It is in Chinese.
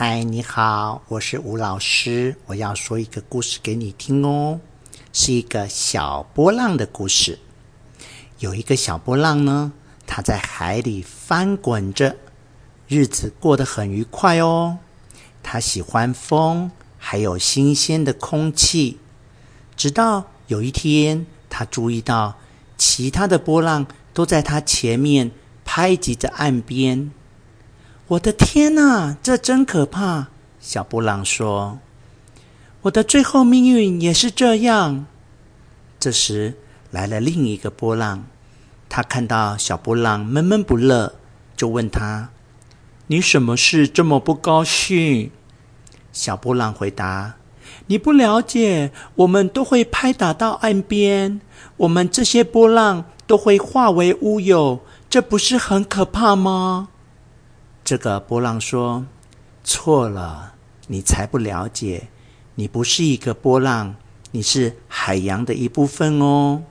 嗨，你好，我是吴老师。我要说一个故事给你听哦，是一个小波浪的故事。有一个小波浪呢，它在海里翻滚着，日子过得很愉快哦。它喜欢风，还有新鲜的空气。直到有一天，它注意到其他的波浪都在它前面拍击着岸边。我的天哪，这真可怕！小波浪说：“我的最后命运也是这样。”这时来了另一个波浪，他看到小波浪闷闷不乐，就问他：“你什么事这么不高兴？”小波浪回答：“你不了解，我们都会拍打到岸边，我们这些波浪都会化为乌有，这不是很可怕吗？”这个波浪说：“错了，你才不了解，你不是一个波浪，你是海洋的一部分哦。”